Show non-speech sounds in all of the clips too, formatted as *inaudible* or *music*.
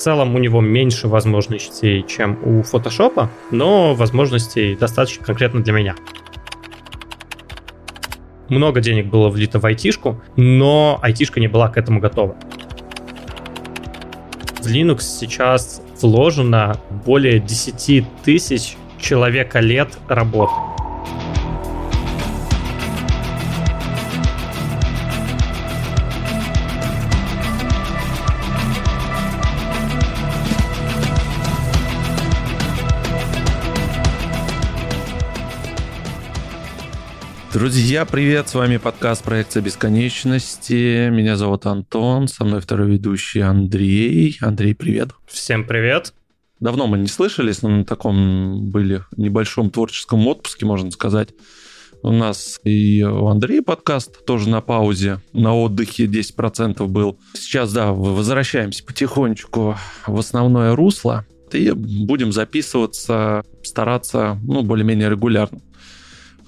целом у него меньше возможностей, чем у Photoshop, но возможностей достаточно конкретно для меня. Много денег было влито в айтишку, но айтишка не была к этому готова. В Linux сейчас вложено более 10 тысяч человека лет работы. Друзья, привет! С вами подкаст «Проекция бесконечности». Меня зовут Антон, со мной второй ведущий Андрей. Андрей, привет! Всем привет! Давно мы не слышались, но на таком были небольшом творческом отпуске, можно сказать. У нас и у Андрея подкаст тоже на паузе, на отдыхе 10% был. Сейчас, да, возвращаемся потихонечку в основное русло и будем записываться, стараться, ну, более-менее регулярно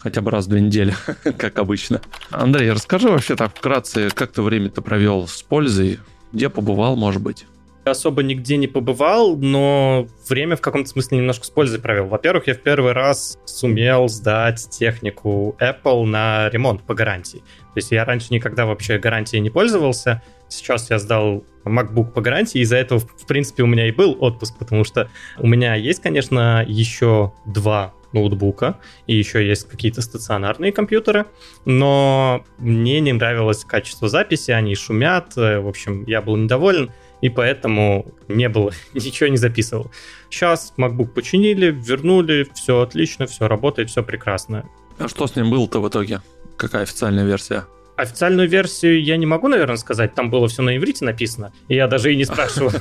хотя бы раз в две недели, *laughs* как обычно. Андрей, расскажи вообще так вкратце, как ты время-то провел с пользой, где побывал, может быть? особо нигде не побывал, но время в каком-то смысле немножко с пользой провел. Во-первых, я в первый раз сумел сдать технику Apple на ремонт по гарантии. То есть я раньше никогда вообще гарантией не пользовался. Сейчас я сдал MacBook по гарантии, из-за этого, в принципе, у меня и был отпуск, потому что у меня есть, конечно, еще два ноутбука, и еще есть какие-то стационарные компьютеры, но мне не нравилось качество записи, они шумят, э, в общем, я был недоволен, и поэтому не было, *laughs* ничего не записывал. Сейчас MacBook починили, вернули, все отлично, все работает, все прекрасно. А что с ним было-то в итоге? Какая официальная версия? Официальную версию я не могу, наверное, сказать. Там было все на иврите написано. И я даже и не спрашивал.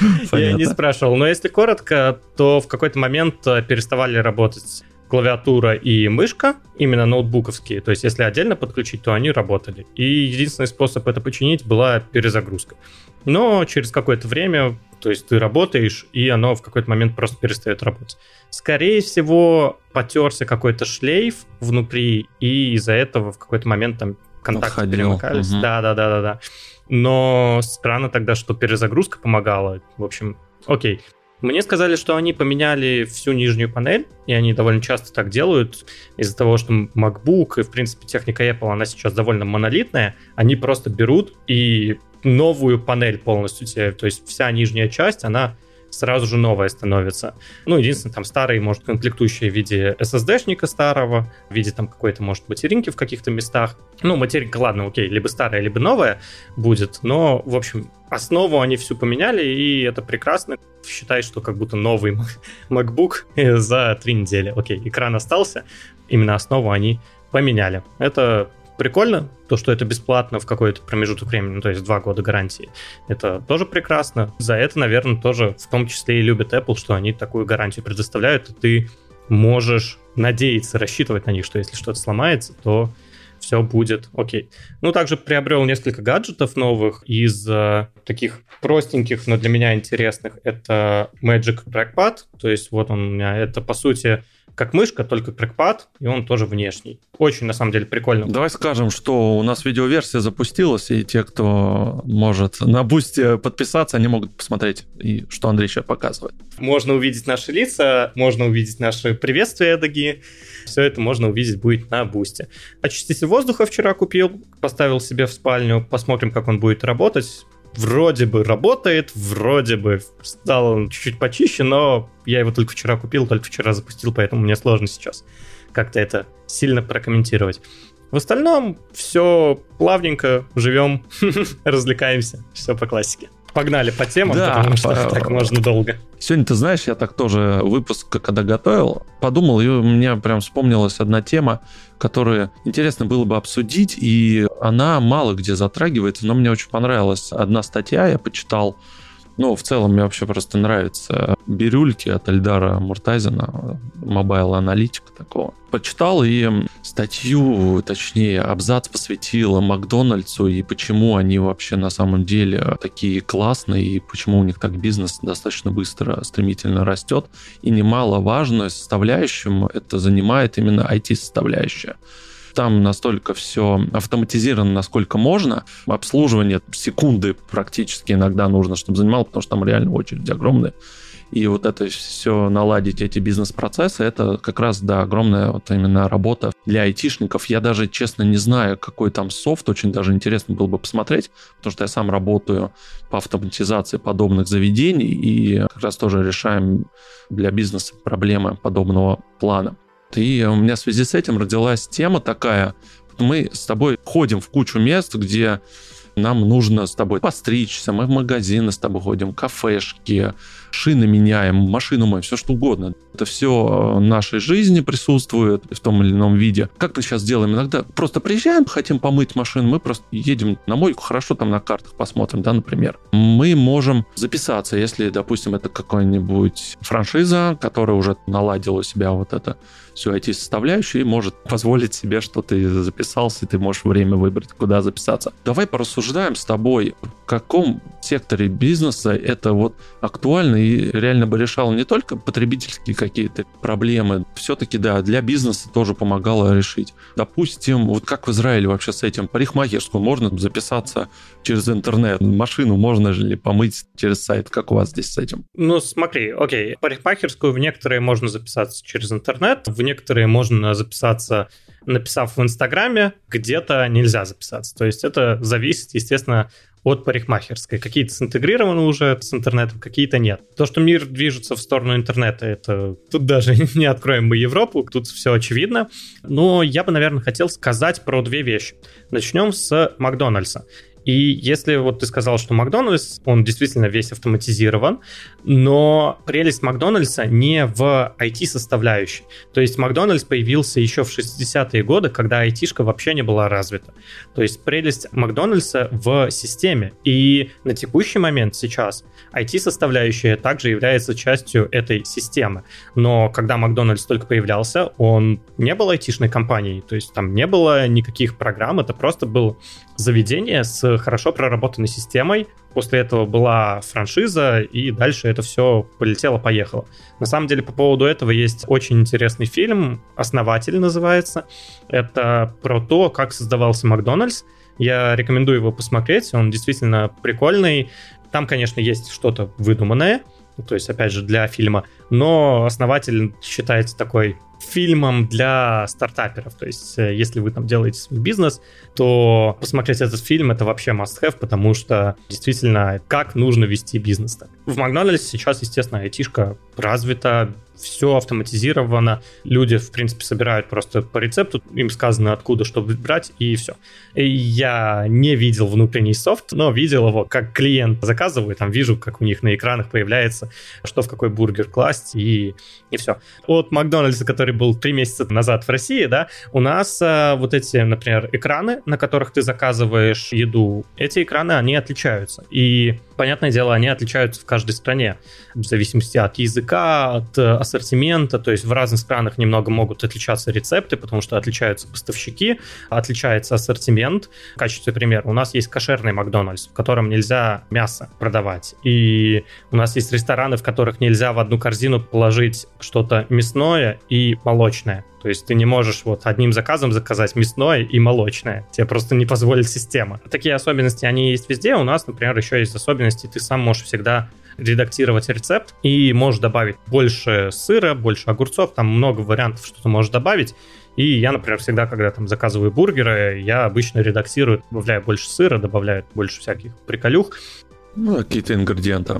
*laughs* Я не спрашивал. Но если коротко, то в какой-то момент э, переставали работать клавиатура и мышка, именно ноутбуковские. То есть, если отдельно подключить, то они работали. И единственный способ это починить была перезагрузка. Но через какое-то время, то есть ты работаешь, и оно в какой-то момент просто перестает работать. Скорее всего, потерся какой-то шлейф внутри, и из-за этого в какой-то момент там контакты Отходил. перемыкались. Угу. Да, да, да, да, да. Но странно тогда, что перезагрузка помогала. В общем, окей. Мне сказали, что они поменяли всю нижнюю панель, и они довольно часто так делают из-за того, что MacBook и, в принципе, техника Apple, она сейчас довольно монолитная. Они просто берут и новую панель полностью тебе, то есть вся нижняя часть, она сразу же новая становится. Ну, единственное, там старые, может, комплектующие в виде SSD-шника старого, в виде там какой-то, может, материнки в каких-то местах. Ну, материнка, ладно, окей, либо старая, либо новая будет, но, в общем, основу они всю поменяли, и это прекрасно. Считай, что как будто новый *laughs* MacBook за три недели. Окей, экран остался, именно основу они поменяли. Это прикольно, то, что это бесплатно в какой-то промежуток времени, ну, то есть два года гарантии. Это тоже прекрасно. За это, наверное, тоже в том числе и любят Apple, что они такую гарантию предоставляют, и ты можешь надеяться, рассчитывать на них, что если что-то сломается, то все будет окей. Ну, также приобрел несколько гаджетов новых из э, таких простеньких, но для меня интересных. Это Magic Trackpad, то есть вот он у меня, это по сути как мышка, только трекпад, и он тоже внешний. Очень, на самом деле, прикольно. Давай скажем, что у нас видеоверсия запустилась, и те, кто может на бусте подписаться, они могут посмотреть, и что Андрей сейчас показывает. Можно увидеть наши лица, можно увидеть наши приветствия эдакие. Все это можно увидеть будет на бусте. Очиститель воздуха вчера купил, поставил себе в спальню, посмотрим, как он будет работать вроде бы работает, вроде бы стал он чуть-чуть почище, но я его только вчера купил, только вчера запустил, поэтому мне сложно сейчас как-то это сильно прокомментировать. В остальном все плавненько, живем, *laughs* развлекаемся, все по классике. Погнали по темам, да, потому что по... так можно долго. Сегодня, ты знаешь, я так тоже выпуск, когда готовил, подумал, и у меня прям вспомнилась одна тема, которую интересно было бы обсудить, и она мало где затрагивается, но мне очень понравилась одна статья, я почитал ну, в целом мне вообще просто нравятся бирюльки от Эльдара Муртазина, mobile аналитика такого. Почитал и статью, точнее, абзац посвятил Макдональдсу и почему они вообще на самом деле такие классные и почему у них так бизнес достаточно быстро, стремительно растет. И немаловажную составляющим это занимает именно IT-составляющая. Там настолько все автоматизировано, насколько можно. Обслуживание секунды практически иногда нужно, чтобы занимало, потому что там реально очередь огромная. И вот это все наладить, эти бизнес-процессы, это как раз, да, огромная вот именно работа для айтишников. Я даже, честно, не знаю, какой там софт, очень даже интересно было бы посмотреть, потому что я сам работаю по автоматизации подобных заведений и как раз тоже решаем для бизнеса проблемы подобного плана. И у меня в связи с этим родилась тема такая, мы с тобой ходим в кучу мест, где нам нужно с тобой постричься, мы в магазины с тобой ходим, кафешки, шины меняем, машину моем, все что угодно. Это все в нашей жизни присутствует в том или ином виде. Как мы сейчас делаем? Иногда просто приезжаем, хотим помыть машину, мы просто едем на мойку, хорошо там на картах посмотрим, да, например. Мы можем записаться, если, допустим, это какая-нибудь франшиза, которая уже наладила у себя вот это всю IT-составляющую и может позволить себе, что ты записался, и ты можешь время выбрать, куда записаться. Давай порассуждаем с тобой, в каком секторе бизнеса это вот актуально и реально бы решало не только потребительские какие-то проблемы, все-таки, да, для бизнеса тоже помогало решить. Допустим, вот как в Израиле вообще с этим, парикмахерскую можно записаться через интернет, машину можно же ли помыть через сайт, как у вас здесь с этим? Ну, смотри, окей, парикмахерскую в некоторые можно записаться через интернет, в некоторые можно записаться написав в Инстаграме, где-то нельзя записаться. То есть это зависит, естественно, от парикмахерской. Какие-то синтегрированы уже с интернетом, какие-то нет. То, что мир движется в сторону интернета, это тут даже *laughs* не откроем мы Европу, тут все очевидно. Но я бы, наверное, хотел сказать про две вещи. Начнем с Макдональдса. И если вот ты сказал, что Макдональдс, он действительно весь автоматизирован, но прелесть Макдональдса не в IT-составляющей. То есть Макдональдс появился еще в 60-е годы, когда айтишка вообще не была развита. То есть прелесть Макдональдса в системе. И на текущий момент сейчас IT-составляющая также является частью этой системы. Но когда Макдональдс только появлялся, он не был айтишной компанией. То есть там не было никаких программ, это просто был заведение с хорошо проработанной системой. После этого была франшиза, и дальше это все полетело-поехало. На самом деле, по поводу этого есть очень интересный фильм, «Основатель» называется. Это про то, как создавался Макдональдс. Я рекомендую его посмотреть, он действительно прикольный. Там, конечно, есть что-то выдуманное, то есть, опять же, для фильма, но основатель считается такой фильмом для стартаперов. То есть, э, если вы там делаете свой бизнес, то посмотреть этот фильм это вообще must-have, потому что действительно, как нужно вести бизнес. В Макдональдсе сейчас, естественно, айтишка развита, все автоматизировано, люди, в принципе, собирают просто по рецепту, им сказано, откуда что брать, и все. И я не видел внутренний софт, но видел его, как клиент заказывает, там вижу, как у них на экранах появляется, что в какой бургер класть, и, и все. От Макдональдса, который был три месяца назад в России, да, у нас а, вот эти, например, экраны, на которых ты заказываешь еду, эти экраны, они отличаются. И понятное дело, они отличаются в каждой стране, в зависимости от языка, от э, ассортимента, то есть в разных странах немного могут отличаться рецепты, потому что отличаются поставщики, отличается ассортимент. В качестве примера, у нас есть кошерный Макдональдс, в котором нельзя мясо продавать, и у нас есть рестораны, в которых нельзя в одну корзину положить что-то мясное и молочное. То есть ты не можешь вот одним заказом заказать мясное и молочное. Тебе просто не позволит система. Такие особенности, они есть везде. У нас, например, еще есть особенности. Ты сам можешь всегда редактировать рецепт и можешь добавить больше сыра, больше огурцов. Там много вариантов, что ты можешь добавить. И я, например, всегда, когда там заказываю бургеры, я обычно редактирую, добавляю больше сыра, добавляю больше всяких приколюх. Ну, какие-то ингредиенты.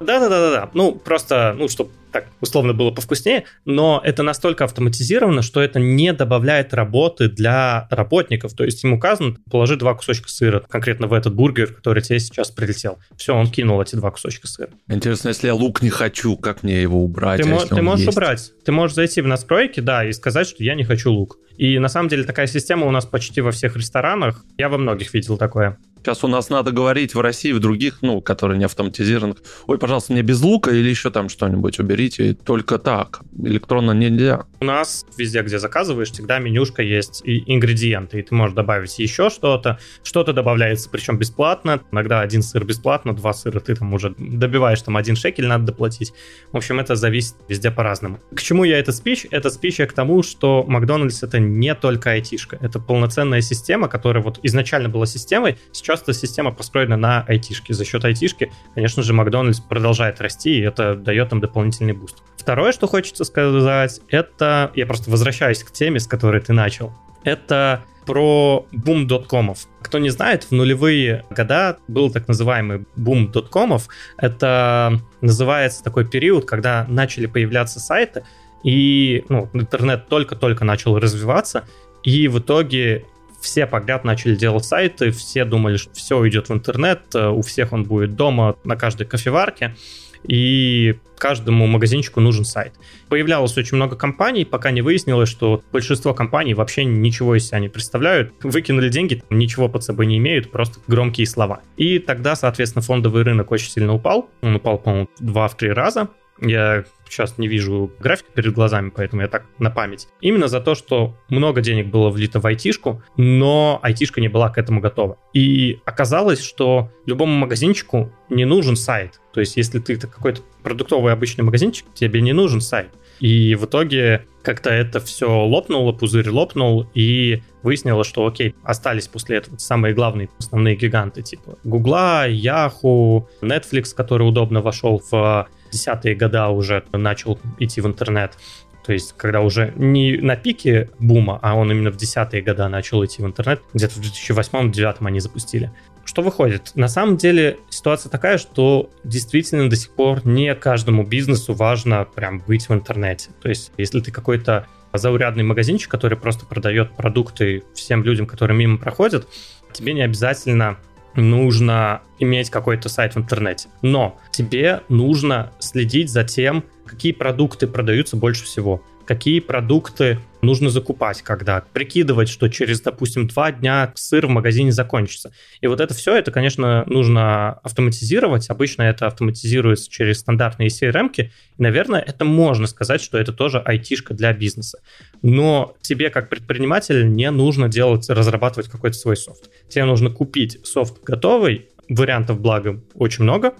Да-да-да-да. Ну, просто, ну, чтобы так условно было повкуснее, но это настолько автоматизировано, что это не добавляет работы для работников. То есть им указано, положи два кусочка сыра конкретно в этот бургер, который тебе сейчас прилетел. Все, он кинул эти два кусочка сыра. Интересно, если я лук не хочу, как мне его убрать? Ты, а мо- ты можешь есть? убрать. Ты можешь зайти в настройки, да, и сказать, что я не хочу лук. И на самом деле такая система у нас почти во всех ресторанах. Я во многих видел такое. Сейчас у нас надо говорить в России, в других, ну, которые не автоматизированы. Ой, пожалуйста, мне без лука или еще там что-нибудь уберите, только так. Электронно нельзя. У нас везде, где заказываешь, всегда менюшка есть и ингредиенты, и ты можешь добавить еще что-то. Что-то добавляется, причем бесплатно. Иногда один сыр бесплатно, два сыра ты там уже добиваешь, там один шекель надо доплатить. В общем, это зависит везде по-разному. К чему я это спич? Это спич я к тому, что Макдональдс это не только айтишка, это полноценная система, которая вот изначально была системой, сейчас эта система построена на айтишке. За счет айтишки, конечно же, Макдональдс продолжает расти, и это дает им дополнительный буст. Второе, что хочется сказать, это... Я просто возвращаюсь к теме, с которой ты начал. Это про бум доткомов. Кто не знает, в нулевые года был так называемый бум доткомов. Это называется такой период, когда начали появляться сайты, и ну, интернет только-только начал развиваться, и в итоге все подряд начали делать сайты, все думали, что все уйдет в интернет, э, у всех он будет дома, на каждой кофеварке и каждому магазинчику нужен сайт. Появлялось очень много компаний, пока не выяснилось, что большинство компаний вообще ничего из себя не представляют, выкинули деньги, ничего под собой не имеют, просто громкие слова. И тогда, соответственно, фондовый рынок очень сильно упал, он упал, по-моему, в 2-3 раза, я сейчас не вижу графика перед глазами, поэтому я так на память. Именно за то, что много денег было влито в айтишку, но айтишка не была к этому готова. И оказалось, что любому магазинчику не нужен сайт. То есть, если ты какой-то продуктовый обычный магазинчик, тебе не нужен сайт. И в итоге как-то это все лопнуло, пузырь лопнул, и выяснилось, что окей, остались после этого самые главные основные гиганты, типа Гугла, Yahoo, Netflix, который удобно вошел в десятые года уже начал идти в интернет. То есть, когда уже не на пике бума, а он именно в десятые года начал идти в интернет, где-то в 2008-2009 они запустили. Что выходит? На самом деле ситуация такая, что действительно до сих пор не каждому бизнесу важно прям быть в интернете. То есть, если ты какой-то заурядный магазинчик, который просто продает продукты всем людям, которые мимо проходят, тебе не обязательно нужно иметь какой-то сайт в интернете. Но тебе нужно следить за тем, какие продукты продаются больше всего какие продукты нужно закупать, когда прикидывать, что через, допустим, два дня сыр в магазине закончится. И вот это все, это, конечно, нужно автоматизировать. Обычно это автоматизируется через стандартные CRM-ки. И, наверное, это можно сказать, что это тоже айтишка для бизнеса. Но тебе, как предприниматель, не нужно делать, разрабатывать какой-то свой софт. Тебе нужно купить софт готовый, вариантов, благо, очень много,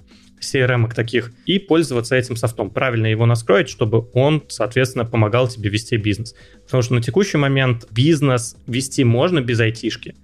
CRM таких, и пользоваться этим софтом, правильно его настроить, чтобы он, соответственно, помогал тебе вести бизнес. Потому что на текущий момент бизнес вести можно без айтишки,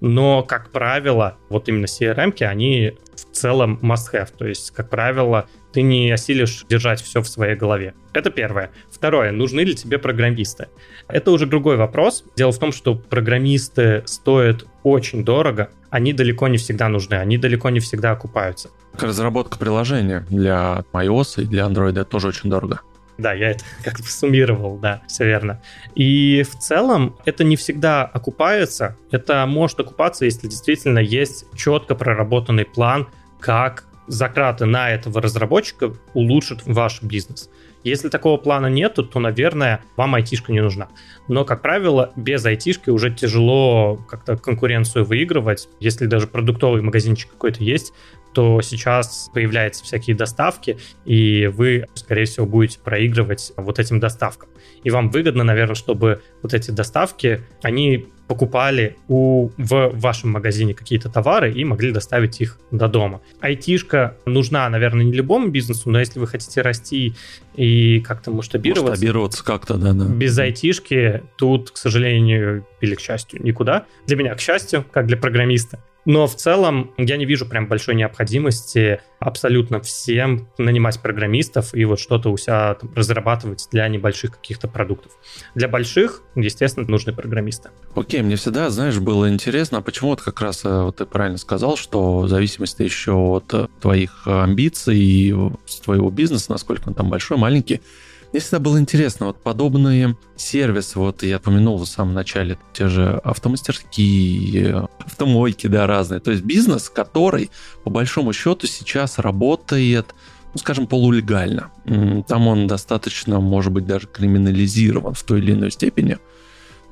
но, как правило, вот именно CRM, они в целом must-have, то есть, как правило, ты не осилишь держать все в своей голове. Это первое. Второе, нужны ли тебе программисты? Это уже другой вопрос. Дело в том, что программисты стоят очень дорого, они далеко не всегда нужны, они далеко не всегда окупаются. Разработка приложения для iOS и для Android это тоже очень дорого. Да, я это *laughs* как бы суммировал, да, все верно. И в целом это не всегда окупается. Это может окупаться, если действительно есть четко проработанный план, как затраты на этого разработчика улучшат ваш бизнес. Если такого плана нет, то, наверное, вам айтишка не нужна. Но, как правило, без айтишки уже тяжело как-то конкуренцию выигрывать. Если даже продуктовый магазинчик какой-то есть, то сейчас появляются всякие доставки, и вы, скорее всего, будете проигрывать вот этим доставкам. И вам выгодно, наверное, чтобы вот эти доставки, они покупали у, в вашем магазине какие-то товары и могли доставить их до дома. Айтишка нужна, наверное, не любому бизнесу, но если вы хотите расти и как-то масштабироваться... Масштабироваться как-то, да, да. Без айтишки тут, к сожалению, или к счастью, никуда. Для меня, к счастью, как для программиста. Но в целом я не вижу прям большой необходимости абсолютно всем нанимать программистов и вот что-то у себя там, разрабатывать для небольших каких-то продуктов. Для больших, естественно, нужны программисты. Окей, мне всегда, знаешь, было интересно, а почему вот как раз э, вот ты правильно сказал, что в зависимости еще от э, твоих амбиций и твоего бизнеса, насколько он там большой, маленький, мне всегда было интересно, вот подобные сервисы, вот я упомянул в самом начале, те же автомастерские, автомойки, да, разные. То есть бизнес, который, по большому счету, сейчас работает ну, скажем, полулегально. Там он достаточно, может быть, даже криминализирован в той или иной степени.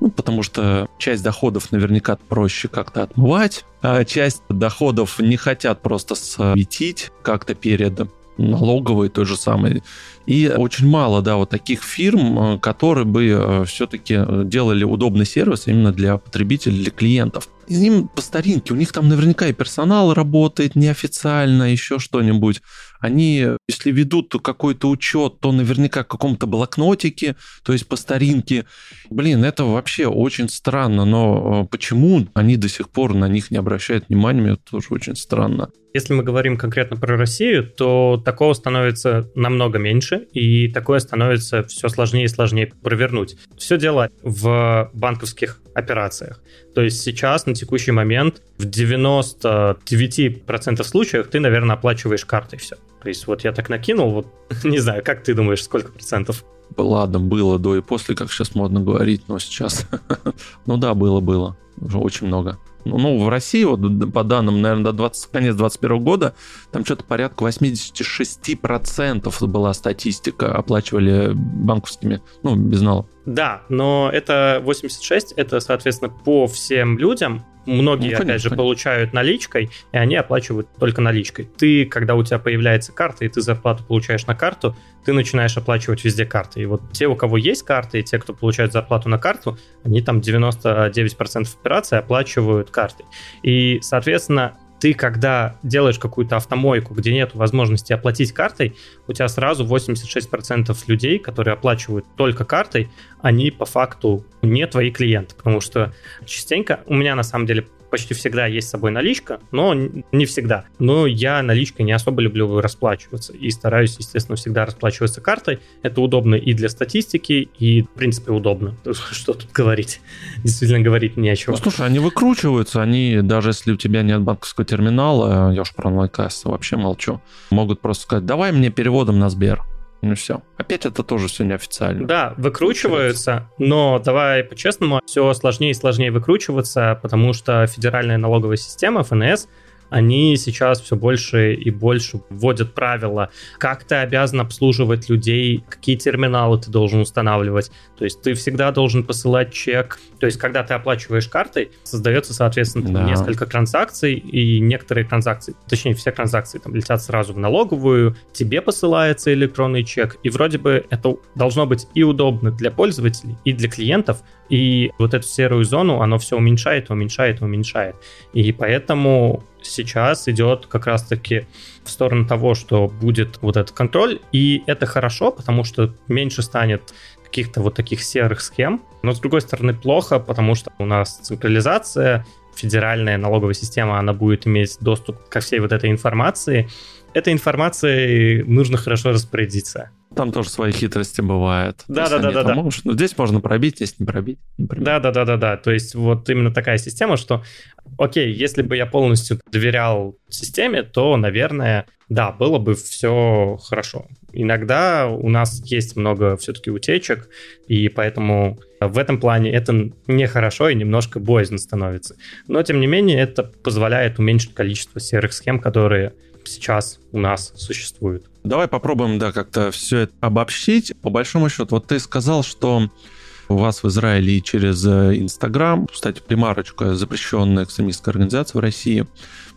Ну, потому что часть доходов наверняка проще как-то отмывать, а часть доходов не хотят просто светить как-то перед налоговой той же самой. И очень мало, да, вот таких фирм, э, которые бы э, все-таки делали удобный сервис именно для потребителей, для клиентов. И им по старинке, у них там наверняка и персонал работает неофициально, еще что-нибудь они, если ведут какой-то учет, то наверняка в каком-то блокнотике, то есть по старинке. Блин, это вообще очень странно, но э, почему они до сих пор на них не обращают внимания, это тоже очень странно. Если мы говорим конкретно про Россию, то такого становится намного меньше, и такое становится все сложнее и сложнее провернуть. Все дело в банковских операциях. То есть сейчас, на текущий момент, в 99% случаев ты, наверное, оплачиваешь картой все. То есть вот я так накинул, вот *laughs* не знаю, как ты думаешь, сколько процентов? Ладно, было до и после, как сейчас модно говорить, но сейчас... *laughs* ну да, было-было. Уже очень много. Ну, ну, в России, вот по данным, наверное, до 20, конец 2021 года, там что-то порядка 86% была статистика, оплачивали банковскими, ну, без налога. Да, но это 86, это, соответственно, по всем людям, Многие, ну, конечно, опять же, конечно. получают наличкой, и они оплачивают только наличкой. Ты, когда у тебя появляется карта, и ты зарплату получаешь на карту, ты начинаешь оплачивать везде карты. И вот те, у кого есть карты, и те, кто получает зарплату на карту, они там 99% операций оплачивают картой. И, соответственно, ты, когда делаешь какую-то автомойку, где нет возможности оплатить картой, у тебя сразу 86% людей, которые оплачивают только картой, они по факту не твои клиенты, потому что частенько у меня на самом деле почти всегда есть с собой наличка, но не всегда. Но я наличкой не особо люблю расплачиваться и стараюсь, естественно, всегда расплачиваться картой. Это удобно и для статистики, и, в принципе, удобно. *laughs* Что тут говорить? Действительно говорить нечего. Ну, слушай, они выкручиваются, они, даже если у тебя нет банковского терминала, я уж про онлайн-кассы вообще молчу, могут просто сказать, давай мне переводом на Сбер. Ну все. Опять это тоже все неофициально. Да, выкручиваются, но давай по-честному, все сложнее и сложнее выкручиваться, потому что федеральная налоговая система, ФНС, они сейчас все больше и больше вводят правила, как ты обязан обслуживать людей, какие терминалы ты должен устанавливать. То есть ты всегда должен посылать чек. То есть когда ты оплачиваешь картой, создается, соответственно, да. несколько транзакций, и некоторые транзакции, точнее, все транзакции там летят сразу в налоговую, тебе посылается электронный чек, и вроде бы это должно быть и удобно для пользователей, и для клиентов, и вот эту серую зону, оно все уменьшает, уменьшает, уменьшает. И поэтому сейчас идет как раз-таки в сторону того, что будет вот этот контроль, и это хорошо, потому что меньше станет каких-то вот таких серых схем, но с другой стороны плохо, потому что у нас централизация, федеральная налоговая система, она будет иметь доступ ко всей вот этой информации. Этой информацией нужно хорошо распорядиться. Там тоже свои хитрости бывают. Да, да, да, да, да. Но здесь можно пробить, здесь не пробить. Да, да, да, да, да. То есть вот именно такая система, что, окей, если бы я полностью доверял системе, то, наверное, да, было бы все хорошо. Иногда у нас есть много все-таки утечек, и поэтому в этом плане это нехорошо и немножко боязно становится. Но, тем не менее, это позволяет уменьшить количество серых схем, которые сейчас у нас существуют. Давай попробуем, да, как-то все это обобщить. По большому счету, вот ты сказал, что у вас в Израиле через э, Инстаграм, кстати, примарочка, запрещенная экстремистская организация в России,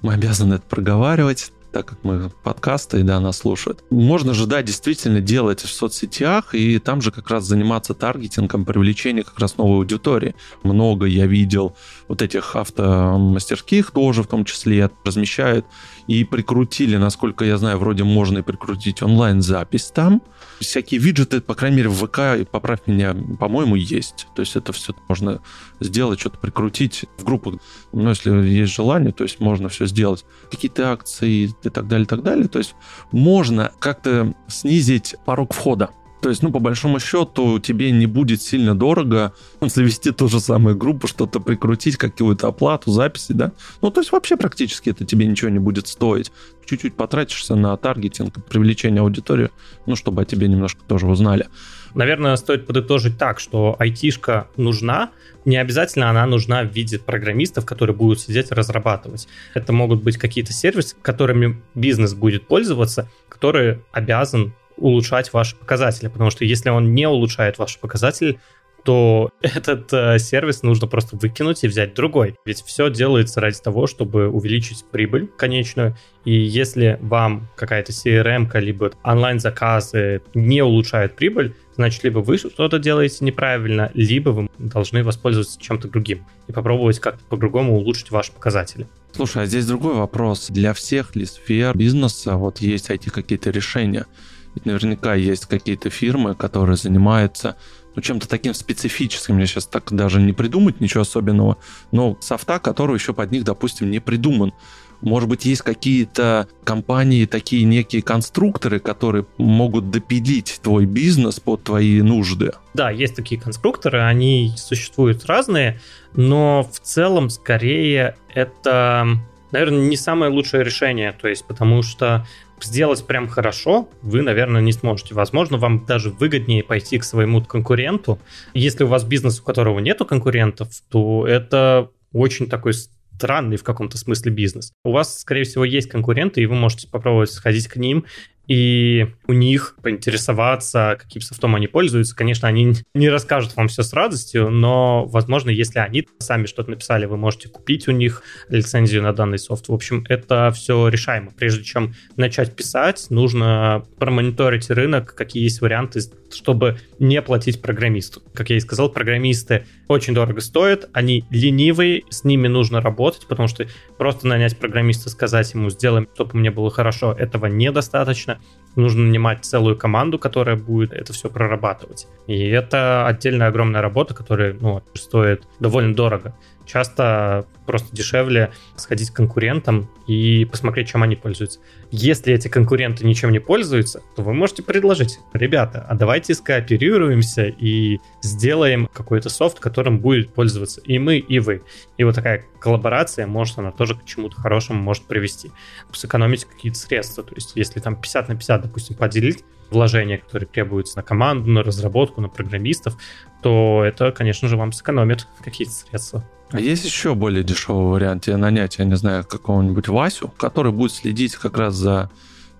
мы обязаны это проговаривать так как мы подкасты, и да, нас слушают. Можно же, да, действительно делать в соцсетях, и там же как раз заниматься таргетингом, привлечением как раз новой аудитории. Много я видел вот этих автомастерских тоже в том числе размещают и прикрутили, насколько я знаю, вроде можно и прикрутить онлайн-запись там. Всякие виджеты, по крайней мере, в ВК, поправь меня, по-моему, есть. То есть это все можно сделать, что-то прикрутить в группу. Ну, если есть желание, то есть можно все сделать. Какие-то акции и так далее, и так далее. То есть можно как-то снизить порог входа то есть, ну, по большому счету, тебе не будет сильно дорого завести ту же самую группу, что-то прикрутить, какую-то оплату, записи, да? Ну, то есть, вообще практически это тебе ничего не будет стоить. Чуть-чуть потратишься на таргетинг, привлечение аудитории, ну, чтобы о тебе немножко тоже узнали. Наверное, стоит подытожить так, что айтишка нужна, не обязательно она нужна в виде программистов, которые будут сидеть и разрабатывать. Это могут быть какие-то сервисы, которыми бизнес будет пользоваться, который обязан улучшать ваши показатели, потому что если он не улучшает ваши показатели, то *laughs* этот э, сервис нужно просто выкинуть и взять другой. Ведь все делается ради того, чтобы увеличить прибыль конечную. И если вам какая-то CRM, либо онлайн-заказы не улучшают прибыль, значит, либо вы что-то делаете неправильно, либо вы должны воспользоваться чем-то другим и попробовать как-то по-другому улучшить ваши показатели. Слушай, а здесь другой вопрос. Для всех ли сфер бизнеса вот есть эти какие-то решения? Ведь наверняка есть какие-то фирмы, которые занимаются ну, чем-то таким специфическим. Мне сейчас так даже не придумать ничего особенного, но софта, который еще под них, допустим, не придуман. Может быть, есть какие-то компании, такие некие конструкторы, которые могут допилить твой бизнес под твои нужды? Да, есть такие конструкторы, они существуют разные, но в целом скорее это, наверное, не самое лучшее решение, то есть потому что сделать прям хорошо вы, наверное, не сможете. Возможно, вам даже выгоднее пойти к своему конкуренту. Если у вас бизнес, у которого нету конкурентов, то это очень такой странный в каком-то смысле бизнес. У вас, скорее всего, есть конкуренты, и вы можете попробовать сходить к ним и у них поинтересоваться, каким софтом они пользуются. Конечно, они не расскажут вам все с радостью, но, возможно, если они сами что-то написали, вы можете купить у них лицензию на данный софт. В общем, это все решаемо. Прежде чем начать писать, нужно промониторить рынок, какие есть варианты, чтобы не платить программисту. Как я и сказал, программисты очень дорого стоят, они ленивые, с ними нужно работать, потому что просто нанять программиста, сказать ему, сделаем, чтобы мне было хорошо, этого недостаточно. Нужно нанимать целую команду, которая будет это все прорабатывать. И это отдельная огромная работа, которая ну, стоит довольно дорого. Часто просто дешевле сходить к конкурентам и посмотреть, чем они пользуются. Если эти конкуренты ничем не пользуются, то вы можете предложить, ребята, а давайте скооперируемся и сделаем какой-то софт, которым будет пользоваться и мы, и вы. И вот такая коллаборация, может, она тоже к чему-то хорошему может привести. Сэкономить какие-то средства. То есть, если там 50 на 50, допустим, поделить, вложения, которые требуются на команду, на разработку, на программистов, то это, конечно же, вам сэкономит какие-то средства. А есть еще более дешевый вариант тебе нанять, я не знаю, какого-нибудь Васю, который будет следить как раз за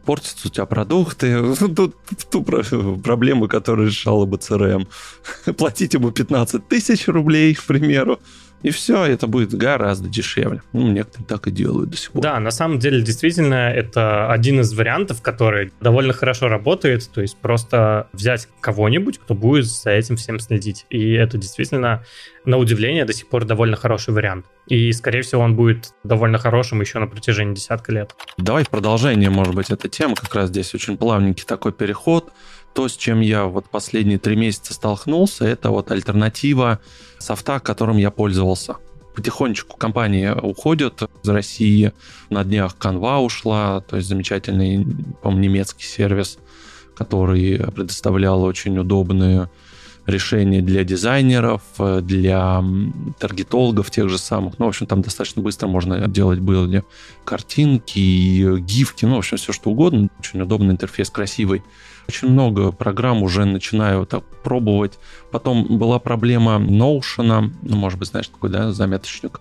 портятся у тебя продукты. *laughs* Тут ту проблему, которую решала бы CRM. *laughs* Платить ему 15 тысяч рублей, к примеру, и все, это будет гораздо дешевле. Ну, некоторые так и делают до сих пор. Да, на самом деле, действительно, это один из вариантов, который довольно хорошо работает. То есть просто взять кого-нибудь, кто будет за этим всем следить. И это действительно, на удивление, до сих пор довольно хороший вариант. И, скорее всего, он будет довольно хорошим еще на протяжении десятка лет. Давай в продолжение, может быть, эта тема. Как раз здесь очень плавненький такой переход то, с чем я вот последние три месяца столкнулся, это вот альтернатива софта, которым я пользовался. Потихонечку компании уходят из России. На днях Canva ушла, то есть замечательный, по-моему, немецкий сервис, который предоставлял очень удобные решения для дизайнеров, для таргетологов тех же самых. Ну, в общем, там достаточно быстро можно делать были картинки, гифки, ну, в общем, все что угодно. Очень удобный интерфейс, красивый. Очень много программ уже начинаю так пробовать. Потом была проблема Notion, ну, может быть, знаешь, такой, да, заметочник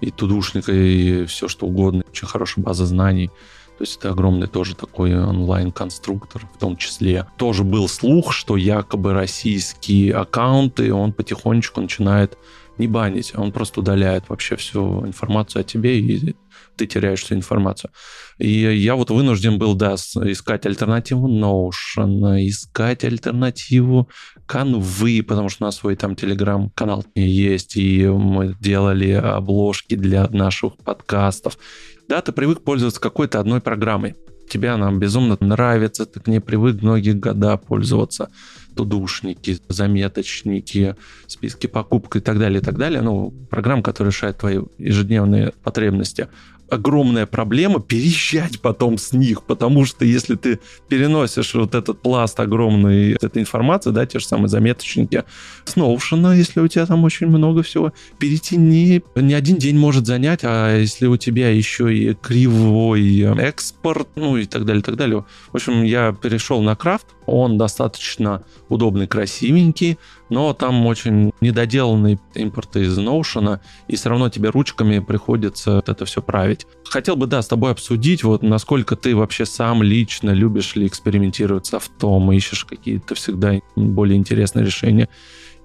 и тудушник, и все что угодно. Очень хорошая база знаний. То есть это огромный тоже такой онлайн-конструктор в том числе. Тоже был слух, что якобы российские аккаунты он потихонечку начинает не банить, он просто удаляет вообще всю информацию о тебе, и ты теряешь всю информацию. И я вот вынужден был, да, искать альтернативу Notion, искать альтернативу Canva, потому что у нас свой там телеграм-канал есть, и мы делали обложки для наших подкастов. Да, ты привык пользоваться какой-то одной программой. Тебе она безумно нравится, ты к ней привык многие года пользоваться тудушники, заметочники, списки покупок и так далее, и так далее. Ну, программ, которые решают твои ежедневные потребности огромная проблема переезжать потом с них, потому что если ты переносишь вот этот пласт огромный этой информации, да, те же самые заметочники с Notion, если у тебя там очень много всего, перейти не, не один день может занять, а если у тебя еще и кривой экспорт, ну и так далее, так далее. В общем, я перешел на крафт, он достаточно удобный, красивенький, но там очень недоделанный импорт из Notion, и все равно тебе ручками приходится это все править. Хотел бы, да, с тобой обсудить, вот насколько ты вообще сам лично любишь ли экспериментировать с автом, ищешь какие-то всегда более интересные решения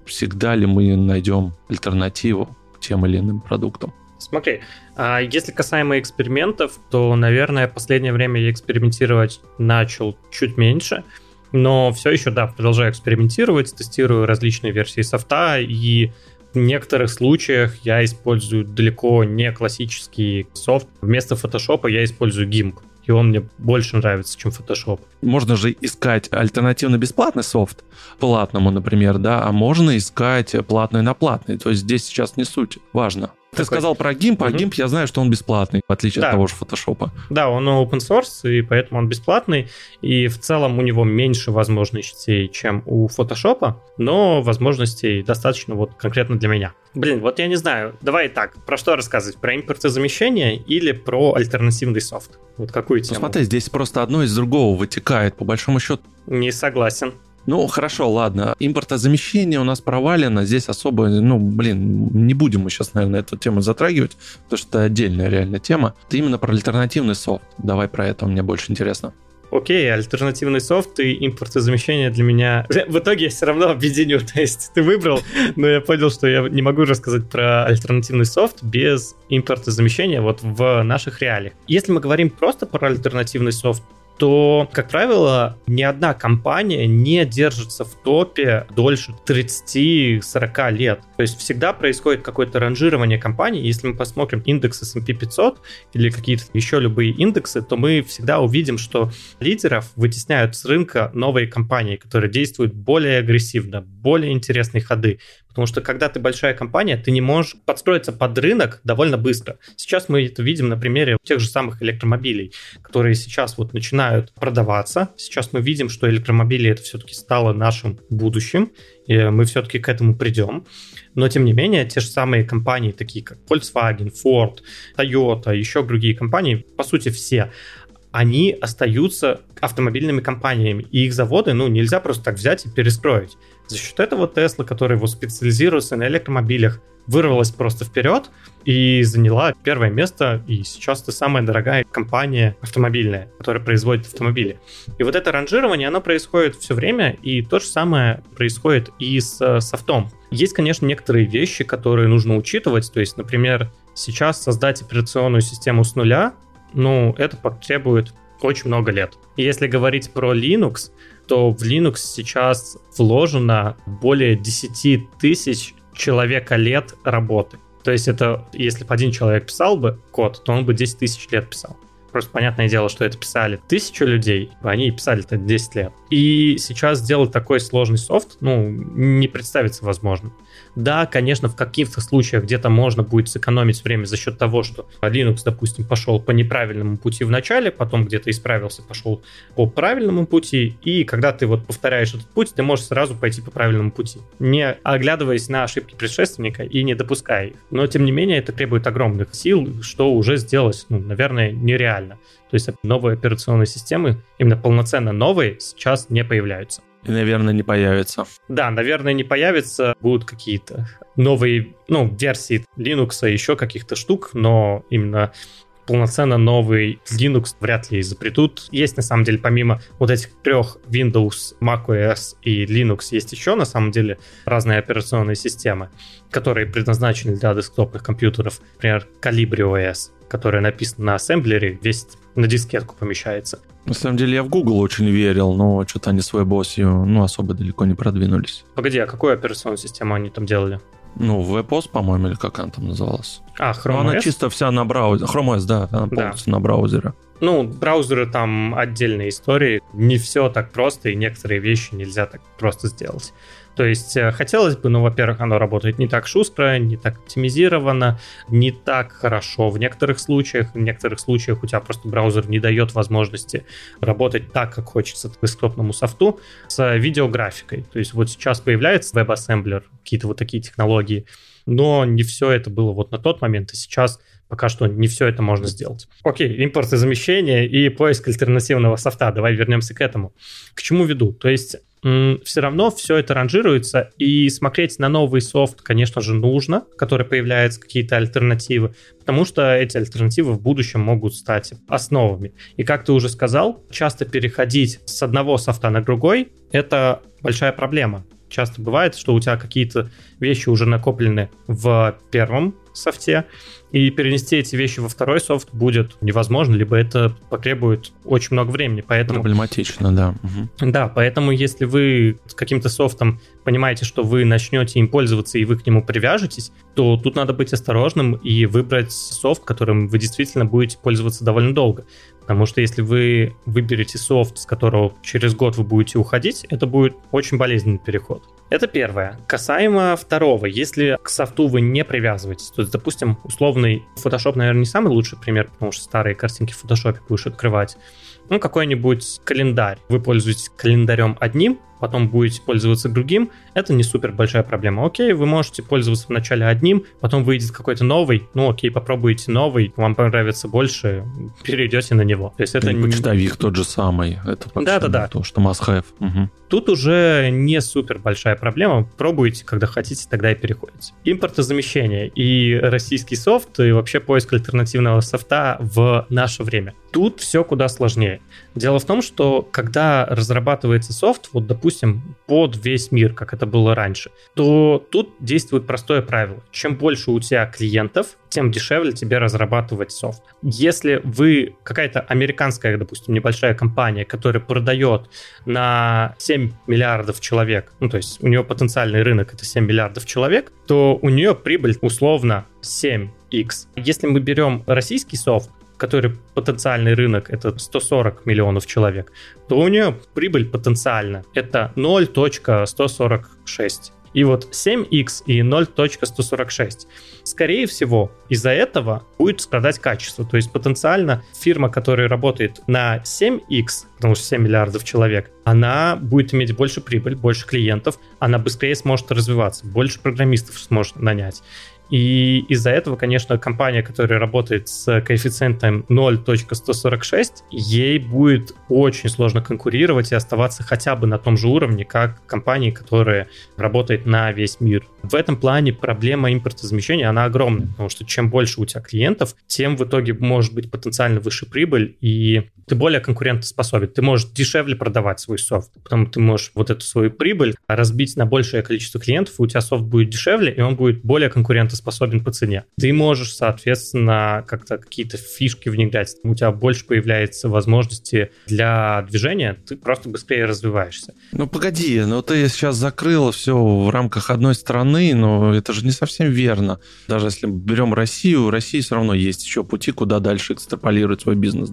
всегда ли мы найдем альтернативу к тем или иным продуктам. Смотри, а если касаемо экспериментов, то, наверное, в последнее время я экспериментировать начал чуть меньше, но все еще, да, продолжаю экспериментировать, тестирую различные версии софта, и в некоторых случаях я использую далеко не классический софт. Вместо Photoshop я использую GIMP и он мне больше нравится, чем Photoshop. Можно же искать альтернативно-бесплатный софт, платному, например, да, а можно искать платный на платный. То есть здесь сейчас не суть, важно. Ты такой... сказал про GIMP, а. GIMP я знаю, что он бесплатный, в отличие да. от того же Photoshop. Да, он open source, и поэтому он бесплатный, и в целом у него меньше возможностей, чем у Photoshop, но возможностей достаточно вот конкретно для меня. Блин, вот я не знаю, давай так, про что рассказывать? Про импортозамещение или про альтернативный софт? Вот какую тему? Ну смотри, здесь просто одно из другого вытекает, по большому счету. Не согласен. Ну, хорошо, ладно. Импортозамещение у нас провалено. Здесь особо, ну, блин, не будем мы сейчас, наверное, эту тему затрагивать, потому что это отдельная реальная тема. Это именно про альтернативный софт. Давай про это, мне больше интересно. Окей, альтернативный софт и импортозамещение для меня... В итоге я все равно объединю. *laughs* То есть ты выбрал, но я понял, что я не могу рассказать про альтернативный софт без импортозамещения вот в наших реалиях. Если мы говорим просто про альтернативный софт, то, как правило, ни одна компания не держится в топе дольше 30-40 лет. То есть всегда происходит какое-то ранжирование компаний. Если мы посмотрим индекс S&P 500 или какие-то еще любые индексы, то мы всегда увидим, что лидеров вытесняют с рынка новые компании, которые действуют более агрессивно, более интересные ходы. Потому что когда ты большая компания, ты не можешь подстроиться под рынок довольно быстро. Сейчас мы это видим на примере тех же самых электромобилей, которые сейчас вот начинают продаваться. Сейчас мы видим, что электромобили это все-таки стало нашим будущим, и мы все-таки к этому придем. Но, тем не менее, те же самые компании, такие как Volkswagen, Ford, Toyota, еще другие компании, по сути, все, они остаются автомобильными компаниями, и их заводы, ну, нельзя просто так взять и перестроить. За счет этого Tesla, который его специализируется на электромобилях, вырвалась просто вперед и заняла первое место, и сейчас это самая дорогая компания автомобильная, которая производит автомобили. И вот это ранжирование, оно происходит все время, и то же самое происходит и с э, софтом. Есть, конечно, некоторые вещи, которые нужно учитывать, то есть, например, сейчас создать операционную систему с нуля, ну, это потребует очень много лет. И если говорить про Linux, то в Linux сейчас вложено более 10 тысяч человека лет работы. То есть это, если бы один человек писал бы код, то он бы 10 тысяч лет писал. Просто понятное дело, что это писали тысячу людей, они писали это 10 лет. И сейчас сделать такой сложный софт, ну, не представится возможным. Да, конечно, в каких-то случаях где-то можно будет сэкономить время за счет того, что Linux, допустим, пошел по неправильному пути в начале, потом где-то исправился, пошел по правильному пути, и когда ты вот повторяешь этот путь, ты можешь сразу пойти по правильному пути, не оглядываясь на ошибки предшественника и не допуская их. Но, тем не менее, это требует огромных сил, что уже сделать, ну, наверное, нереально. То есть новые операционные системы, именно полноценно новые, сейчас не появляются. Наверное, не появится. Да, наверное, не появится. Будут какие-то новые, ну, версии Linux, еще каких-то штук, но именно полноценно новый Linux вряд ли изобретут. Есть, на самом деле, помимо вот этих трех Windows, macOS и Linux, есть еще, на самом деле, разные операционные системы, которые предназначены для десктопных компьютеров. Например, Calibri OS, которая написана на ассемблере, весь на дискетку помещается. На самом деле я в Google очень верил, но что-то они свой босью, ну, особо далеко не продвинулись. Погоди, а какую операционную систему они там делали? Ну, WebOS, по-моему, или как она там называлась. А, Chrome ну, она чисто вся на браузере. Chrome OS, да, она полностью да. на браузере. Ну, браузеры там отдельные истории. Не все так просто, и некоторые вещи нельзя так просто сделать. То есть э, хотелось бы, но, во-первых, оно работает не так шустро, не так оптимизировано, не так хорошо в некоторых случаях. В некоторых случаях у тебя просто браузер не дает возможности работать так, как хочется десктопному софту с видеографикой. То есть вот сейчас появляется WebAssembler, какие-то вот такие технологии, но не все это было вот на тот момент, и сейчас пока что не все это можно сделать. Окей, импорт и замещение и поиск альтернативного софта. Давай вернемся к этому. К чему веду? То есть все равно все это ранжируется, и смотреть на новый софт, конечно же, нужно, который появляется, какие-то альтернативы, потому что эти альтернативы в будущем могут стать основами. И как ты уже сказал, часто переходить с одного софта на другой — это большая проблема. часто бывает, что у тебя какие-то вещи уже накоплены в первом софте, и перенести эти вещи во второй софт будет невозможно, либо это потребует очень много времени. Поэтому... Проблематично, да. Угу. Да, поэтому если вы с каким-то софтом понимаете, что вы начнете им пользоваться и вы к нему привяжетесь, то тут надо быть осторожным и выбрать софт, которым вы действительно будете пользоваться довольно долго. Потому что если вы выберете софт, с которого через год вы будете уходить, это будет очень болезненный переход. Это первое. Касаемо второго, если к софту вы не привязываетесь, то есть, допустим, условный Photoshop, наверное, не самый лучший пример, потому что старые картинки в Photoshop будешь открывать. Ну, какой-нибудь календарь. Вы пользуетесь календарем одним, потом будете пользоваться другим, это не супер большая проблема. Окей, вы можете пользоваться вначале одним, потом выйдет какой-то новый, ну окей, попробуйте новый, вам понравится больше, перейдете на него. То есть это не... Почтовик тот же самый, это да, да, да. то, что must have. Угу. Тут уже не супер большая проблема, пробуйте, когда хотите, тогда и переходите. Импортозамещение и российский софт, и вообще поиск альтернативного софта в наше время. Тут все куда сложнее. Дело в том, что когда разрабатывается софт, вот допустим, под весь мир, как это было раньше, то тут действует простое правило. Чем больше у тебя клиентов, тем дешевле тебе разрабатывать софт. Если вы какая-то американская, допустим, небольшая компания, которая продает на 7 миллиардов человек, ну то есть у нее потенциальный рынок это 7 миллиардов человек, то у нее прибыль условно 7x. Если мы берем российский софт, который потенциальный рынок это 140 миллионов человек, то у нее прибыль потенциально это 0.146. И вот 7x и 0.146. Скорее всего, из-за этого будет страдать качество. То есть потенциально фирма, которая работает на 7x, потому что 7 миллиардов человек, она будет иметь больше прибыль, больше клиентов, она быстрее сможет развиваться, больше программистов сможет нанять. И из-за этого, конечно, компания, которая работает с коэффициентом 0.146, ей будет очень сложно конкурировать и оставаться хотя бы на том же уровне, как компании, которые работают на весь мир. В этом плане проблема импортозамещения, она огромная, потому что чем больше у тебя клиентов, тем в итоге может быть потенциально выше прибыль, и ты более конкурентоспособен. Ты можешь дешевле продавать свой софт, потом ты можешь вот эту свою прибыль разбить на большее количество клиентов, и у тебя софт будет дешевле, и он будет более конкурентоспособен по цене. Ты можешь, соответственно, как-то какие-то фишки внедрять, у тебя больше появляется возможности для движения, ты просто быстрее развиваешься. Ну погоди, ну ты сейчас закрыл все в рамках одной страны, но это же не совсем верно. Даже если берем Россию, у России все равно есть еще пути, куда дальше экстраполировать свой бизнес.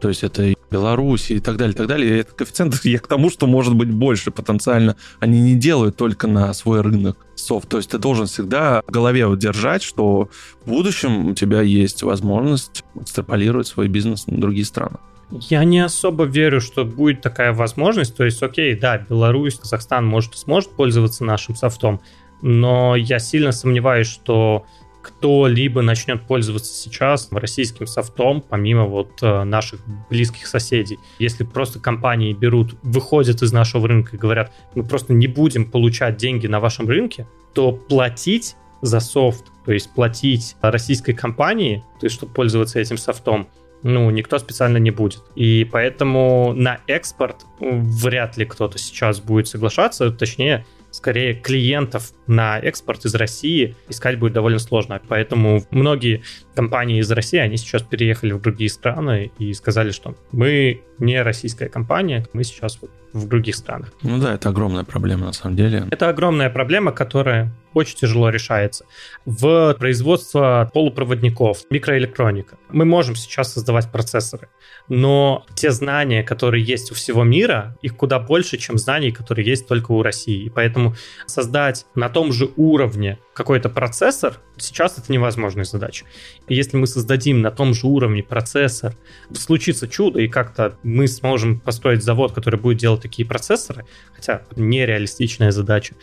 То есть это и Беларусь и так далее, и так далее. И этот коэффициент *laughs* я к тому, что может быть больше потенциально. Они не делают только на свой рынок софт. То есть ты должен всегда в голове вот держать, что в будущем у тебя есть возможность экстраполировать свой бизнес на другие страны. Я не особо верю, что будет такая возможность. То есть, окей, да, Беларусь, Казахстан может сможет пользоваться нашим софтом, но я сильно сомневаюсь, что кто-либо начнет пользоваться сейчас российским софтом, помимо вот э, наших близких соседей. Если просто компании берут, выходят из нашего рынка и говорят, мы просто не будем получать деньги на вашем рынке, то платить за софт, то есть платить российской компании, то есть чтобы пользоваться этим софтом, ну, никто специально не будет. И поэтому на экспорт вряд ли кто-то сейчас будет соглашаться, точнее, скорее клиентов на экспорт из России искать будет довольно сложно. Поэтому многие компании из России, они сейчас переехали в другие страны и сказали, что мы не российская компания, мы сейчас вот в других странах. Ну да, это огромная проблема на самом деле. Это огромная проблема, которая очень тяжело решается. В производство полупроводников, микроэлектроника. Мы можем сейчас создавать процессоры, но те знания, которые есть у всего мира, их куда больше, чем знаний, которые есть только у России. И поэтому создать на том же уровне какой-то процессор, сейчас это невозможная задача. И если мы создадим на том же уровне процессор, случится чудо, и как-то мы сможем построить завод, который будет делать такие процессоры, хотя нереалистичная задача,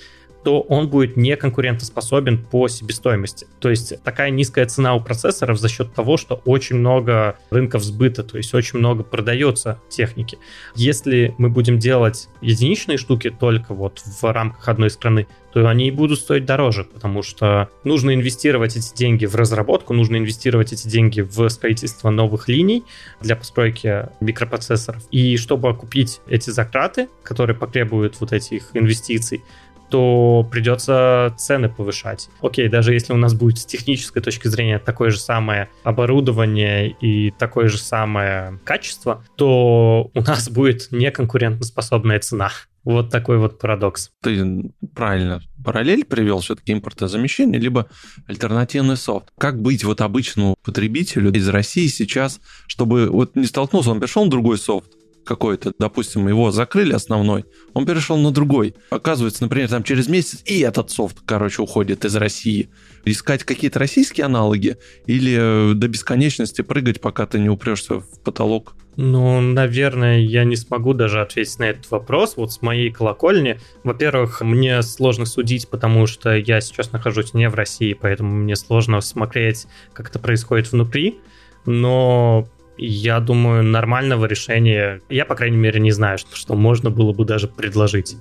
то он будет не конкурентоспособен по себестоимости. То есть такая низкая цена у процессоров за счет того, что очень много рынков сбыта, то есть очень много продается техники. Если мы будем делать единичные штуки только вот в рамках одной страны, то они и будут стоить дороже, потому что нужно инвестировать эти деньги в разработку, нужно инвестировать эти деньги в строительство новых линий для постройки микропроцессоров. И чтобы окупить эти затраты, которые потребуют вот этих инвестиций, то придется цены повышать. Окей, даже если у нас будет с технической точки зрения такое же самое оборудование и такое же самое качество, то у нас будет неконкурентоспособная цена. Вот такой вот парадокс. Ты правильно параллель привел, все-таки импортозамещение, либо альтернативный софт. Как быть вот обычному потребителю из России сейчас, чтобы вот не столкнулся, он пришел на другой софт, какой-то, допустим, его закрыли основной, он перешел на другой. Оказывается, например, там через месяц и этот софт, короче, уходит из России. Искать какие-то российские аналоги или э, до бесконечности прыгать, пока ты не упрешься в потолок? Ну, наверное, я не смогу даже ответить на этот вопрос. Вот с моей колокольни, во-первых, мне сложно судить, потому что я сейчас нахожусь не в России, поэтому мне сложно смотреть, как это происходит внутри. Но я думаю, нормального решения, я, по крайней мере, не знаю, что, что можно было бы даже предложить.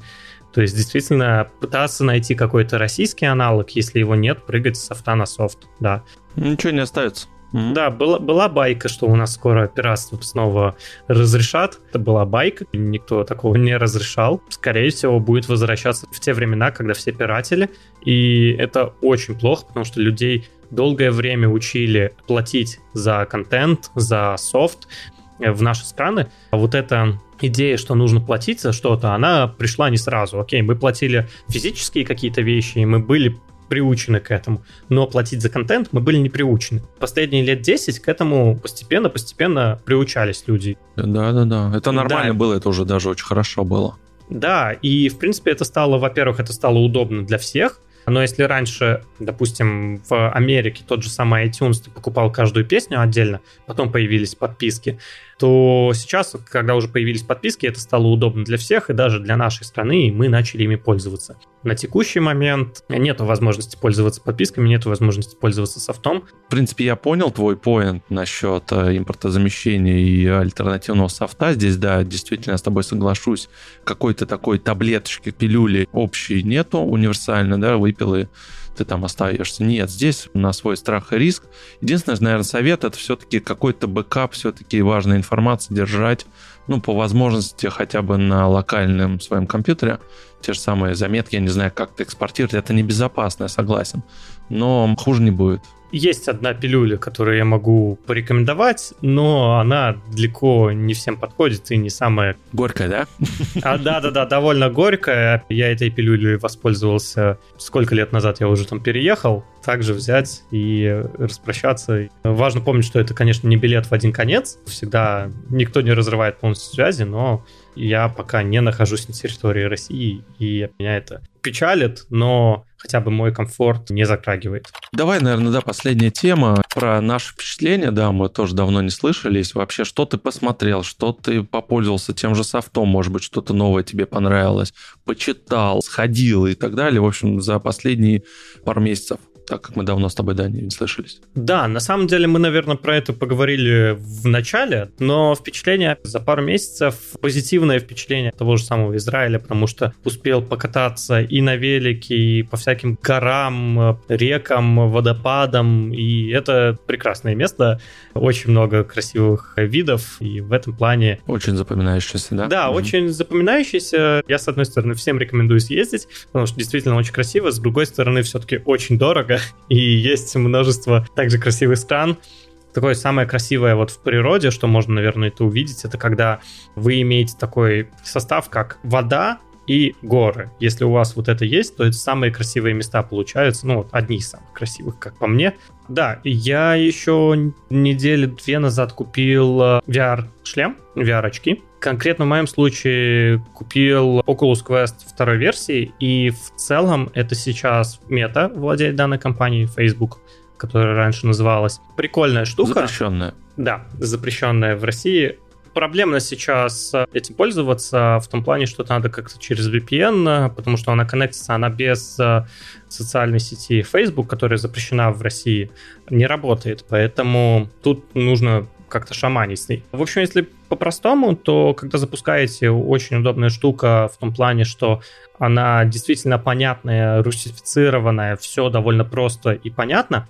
То есть, действительно, пытаться найти какой-то российский аналог, если его нет, прыгать с софта на софт, да. Ничего не остается. Mm-hmm. Да, была, была байка, что у нас скоро пиратство снова разрешат. Это была байка, никто такого не разрешал. Скорее всего, будет возвращаться в те времена, когда все пиратели. И это очень плохо, потому что людей долгое время учили платить за контент, за софт в наши страны. А вот эта идея, что нужно платить за что-то, она пришла не сразу. Окей, мы платили физические какие-то вещи, и мы были приучены к этому, но платить за контент мы были не приучены. Последние лет 10 к этому постепенно-постепенно приучались люди. Да-да-да, это нормально да. было, это уже даже очень хорошо было. Да, и в принципе это стало, во-первых, это стало удобно для всех, но если раньше, допустим, в Америке тот же самый iTunes ты покупал каждую песню отдельно, потом появились подписки, то сейчас, когда уже появились подписки, это стало удобно для всех и даже для нашей страны, и мы начали ими пользоваться. На текущий момент нет возможности пользоваться подписками, нет возможности пользоваться софтом. В принципе, я понял твой поинт насчет э, импортозамещения и альтернативного софта. Здесь, да, действительно, я с тобой соглашусь. Какой-то такой таблеточки, пилюли общей нету, универсально, да, выпил и ты там остаешься. Нет, здесь на свой страх и риск. Единственное, наверное, совет это все-таки какой-то бэкап, все-таки важная информация держать, ну, по возможности хотя бы на локальном своем компьютере. Те же самые заметки, я не знаю, как ты экспортировать, это небезопасно, я согласен. Но хуже не будет. Есть одна пилюля, которую я могу порекомендовать, но она далеко не всем подходит и не самая... Горькая, да? А, да-да-да, довольно горькая. Я этой пилюлей воспользовался сколько лет назад я уже там переехал. Также взять и распрощаться. Важно помнить, что это, конечно, не билет в один конец. Всегда никто не разрывает полностью связи, но я пока не нахожусь на территории России, и меня это печалит, но хотя бы мой комфорт не затрагивает. Давай, наверное, да, последняя тема. Про наши впечатления, да, мы тоже давно не слышались. Вообще, что ты посмотрел, что ты попользовался тем же софтом, может быть, что-то новое тебе понравилось, почитал, сходил и так далее, в общем, за последние пару месяцев так как мы давно с тобой, да, не слышались. Да, на самом деле мы, наверное, про это поговорили в начале, но впечатление за пару месяцев, позитивное впечатление того же самого Израиля, потому что успел покататься и на велике, и по всяким горам, рекам, водопадам, и это прекрасное место, очень много красивых видов, и в этом плане... Очень запоминающийся, да? Да, угу. очень запоминающийся. Я, с одной стороны, всем рекомендую съездить, потому что действительно очень красиво, с другой стороны, все-таки очень дорого, и есть множество также красивых стран. Такое самое красивое вот в природе, что можно, наверное, это увидеть, это когда вы имеете такой состав, как вода и горы. Если у вас вот это есть, то это самые красивые места получаются, ну, вот одни из самых красивых, как по мне. Да, я еще недели две назад купил э, VR-шлем, VR-очки. Конкретно в моем случае купил Oculus Quest второй версии, и в целом это сейчас мета владеет данной компанией, Facebook, которая раньше называлась. Прикольная штука. Запрещенная. Да, запрещенная в России проблемно сейчас этим пользоваться в том плане, что надо как-то через VPN, потому что она коннектится, она без э, социальной сети Facebook, которая запрещена в России, не работает. Поэтому тут нужно как-то шаманить с ней. В общем, если по-простому, то когда запускаете, очень удобная штука в том плане, что она действительно понятная, русифицированная, все довольно просто и понятно.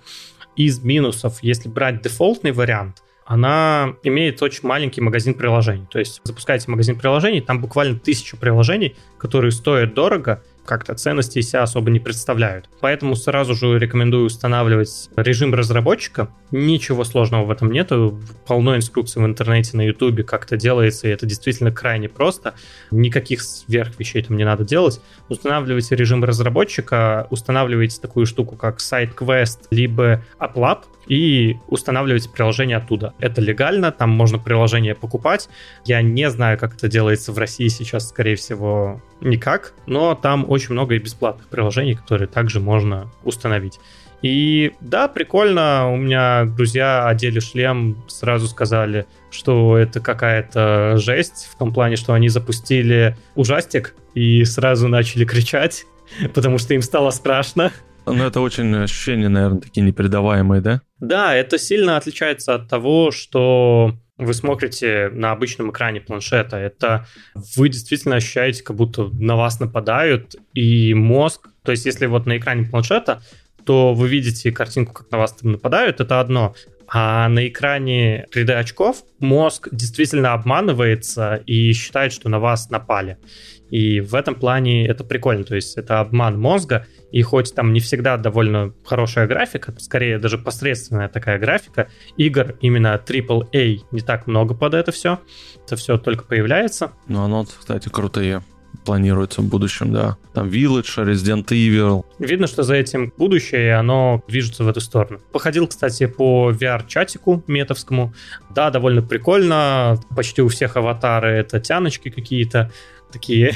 Из минусов, если брать дефолтный вариант, она имеет очень маленький магазин приложений. То есть запускаете магазин приложений, там буквально тысяча приложений, которые стоят дорого, как-то ценности себя особо не представляют. Поэтому сразу же рекомендую устанавливать режим разработчика. Ничего сложного в этом нету. Полно инструкций в интернете, на ютубе, как это делается, и это действительно крайне просто. Никаких сверх вещей там не надо делать. Устанавливайте режим разработчика, устанавливайте такую штуку, как SideQuest, либо AppLab, и устанавливаете приложение оттуда. Это легально, там можно приложение покупать. Я не знаю, как это делается в России сейчас, скорее всего, никак, но там очень много и бесплатных приложений, которые также можно установить. И да, прикольно, у меня друзья одели шлем, сразу сказали, что это какая-то жесть, в том плане, что они запустили ужастик и сразу начали кричать, *laughs* потому что им стало страшно. Ну, это очень ощущения, наверное, такие непередаваемые, да? Да, это сильно отличается от того, что вы смотрите на обычном экране планшета. Это вы действительно ощущаете, как будто на вас нападают, и мозг... То есть, если вот на экране планшета, то вы видите картинку, как на вас там нападают, это одно. А на экране 3D очков мозг действительно обманывается и считает, что на вас напали. И в этом плане это прикольно, то есть это обман мозга, и хоть там не всегда довольно хорошая графика, скорее даже посредственная такая графика, игр именно AAA не так много под это все, это все только появляется. Ну, оно, кстати, крутые планируется в будущем, да. Там Village, Resident Evil. Видно, что за этим будущее, и оно движется в эту сторону. Походил, кстати, по VR-чатику метовскому. Да, довольно прикольно. Почти у всех аватары это тяночки какие-то такие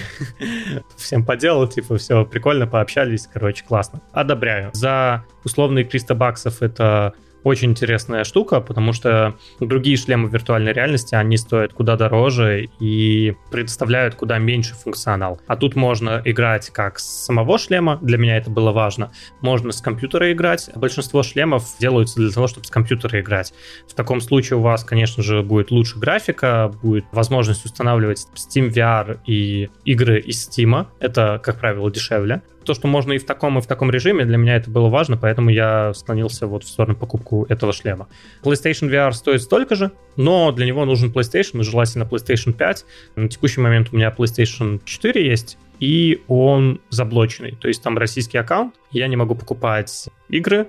*laughs* всем поделал, типа, все, прикольно, пообщались, короче, классно. Одобряю. За условные 300 баксов это очень интересная штука, потому что другие шлемы виртуальной реальности, они стоят куда дороже и предоставляют куда меньше функционал. А тут можно играть как с самого шлема, для меня это было важно, можно с компьютера играть. Большинство шлемов делаются для того, чтобы с компьютера играть. В таком случае у вас, конечно же, будет лучше графика, будет возможность устанавливать Steam VR и игры из Steam. Это, как правило, дешевле то, что можно и в таком, и в таком режиме, для меня это было важно, поэтому я склонился вот в сторону покупку этого шлема. PlayStation VR стоит столько же, но для него нужен PlayStation, и желательно PlayStation 5. На текущий момент у меня PlayStation 4 есть, и он заблоченный. То есть там российский аккаунт, я не могу покупать игры,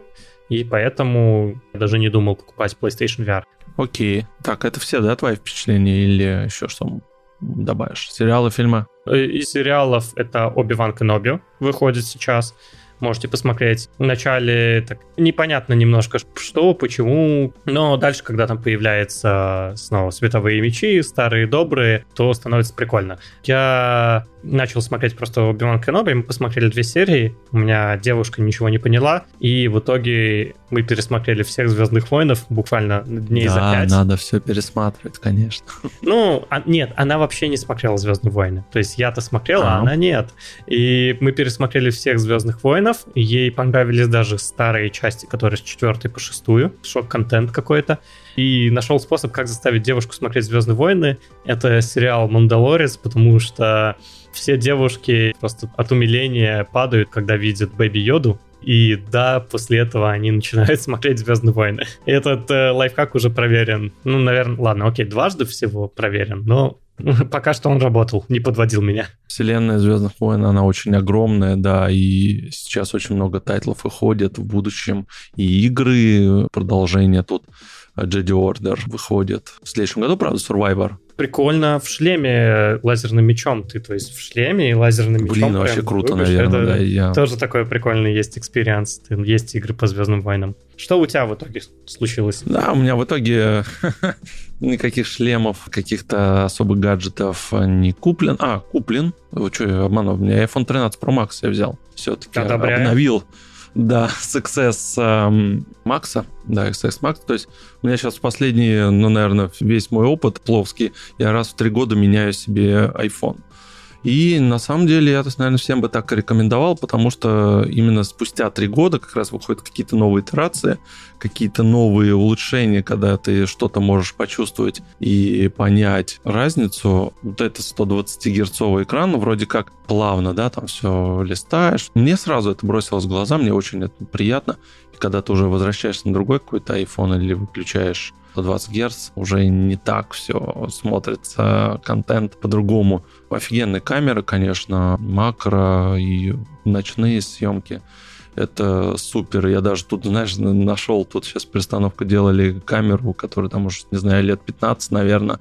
и поэтому я даже не думал покупать PlayStation VR. Окей. Так, это все, да, твои впечатления или еще что добавишь? Сериалы, фильмы? Э, из сериалов это Оби-Ван Кеноби выходит сейчас. Можете посмотреть. Вначале так непонятно немножко, что, почему, но дальше, когда там появляются снова световые мечи, старые добрые, то становится прикольно. Я начал смотреть просто Оби-Ван Кеноби, мы посмотрели две серии, у меня девушка ничего не поняла, и в итоге мы пересмотрели всех Звездных войнов буквально дней да, за пять. надо все пересматривать, конечно. Ну, а, нет, она вообще не смотрела Звездные войны. То есть я-то смотрела, а, а она нет. И мы пересмотрели всех Звездных войнов, ей понравились даже старые части, которые с четвертой по шестую, шок-контент какой-то и нашел способ, как заставить девушку смотреть Звездные войны. Это сериал Мандалорец, потому что все девушки просто от умиления падают, когда видят Бэби Йоду. И да, после этого они начинают *laughs* смотреть Звездные войны. Этот э, лайфхак уже проверен. Ну, наверное, ладно, окей, дважды всего проверен, но *laughs* пока что он работал, не подводил меня. Вселенная Звездных войн, она очень огромная, да, и сейчас очень много тайтлов выходит в будущем, и игры, продолжение тут Jedi Order выходит. В следующем году, правда, Survivor прикольно в шлеме лазерным мечом. Ты, то есть, в шлеме и лазерным мечом. Блин, вообще круто, выбежь. наверное, Это да. Я... Тоже такой прикольный есть экспириенс. Есть игры по Звездным войнам. Что у тебя в итоге случилось? Да, у меня в итоге *laughs* никаких шлемов, каких-то особых гаджетов не куплен. А, куплен. Вы что, я обманул? У меня iPhone 13 Pro Max я взял. Все-таки обновил. Да, Success эм, Max, да, XS Max. То есть у меня сейчас последний, ну, наверное, весь мой опыт пловский, я раз в три года меняю себе iPhone. И на самом деле я, наверное, всем бы так рекомендовал, потому что именно спустя три года как раз выходят какие-то новые итерации, какие-то новые улучшения, когда ты что-то можешь почувствовать и понять разницу. Вот это 120-герцовый экран, ну, вроде как плавно, да, там все листаешь. Мне сразу это бросилось в глаза, мне очень это приятно. И когда ты уже возвращаешься на другой какой-то iPhone или выключаешь 120 Гц уже не так все смотрится, контент по-другому. Офигенные камеры, конечно, макро и ночные съемки. Это супер. Я даже тут, знаешь, нашел, тут сейчас перестановку делали камеру, которая там уже, не знаю, лет 15, наверное,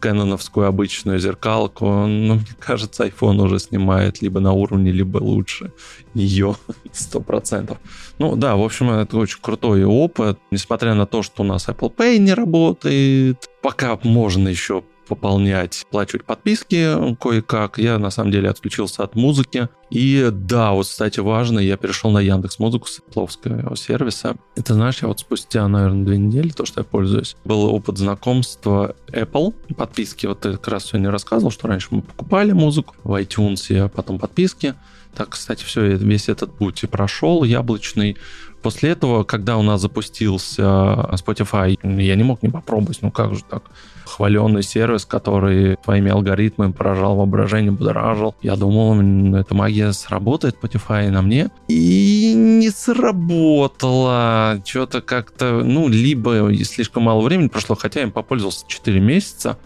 кэноновскую обычную зеркалку, ну, мне кажется, iPhone уже снимает либо на уровне, либо лучше ее, *laughs* сто процентов. Ну да, в общем, это очень крутой опыт, несмотря на то, что у нас Apple Pay не работает, пока можно еще пополнять, плачивать подписки кое-как. Я на самом деле отключился от музыки. И да, вот, кстати, важно, я перешел на Яндекс Музыку с Apple сервиса. Это, знаешь, я вот спустя, наверное, две недели, то, что я пользуюсь, был опыт знакомства Apple, подписки. Вот ты как раз сегодня рассказывал, что раньше мы покупали музыку в iTunes, а потом подписки. Так, кстати, все, весь этот путь и прошел яблочный. После этого, когда у нас запустился Spotify, я не мог не попробовать, ну как же так? хваленный сервис, который твоими алгоритмами поражал воображение, будоражил. Я думал, эта магия сработает Spotify на мне. И не сработала. Что-то как-то, ну, либо слишком мало времени прошло, хотя я им попользовался 4 месяца.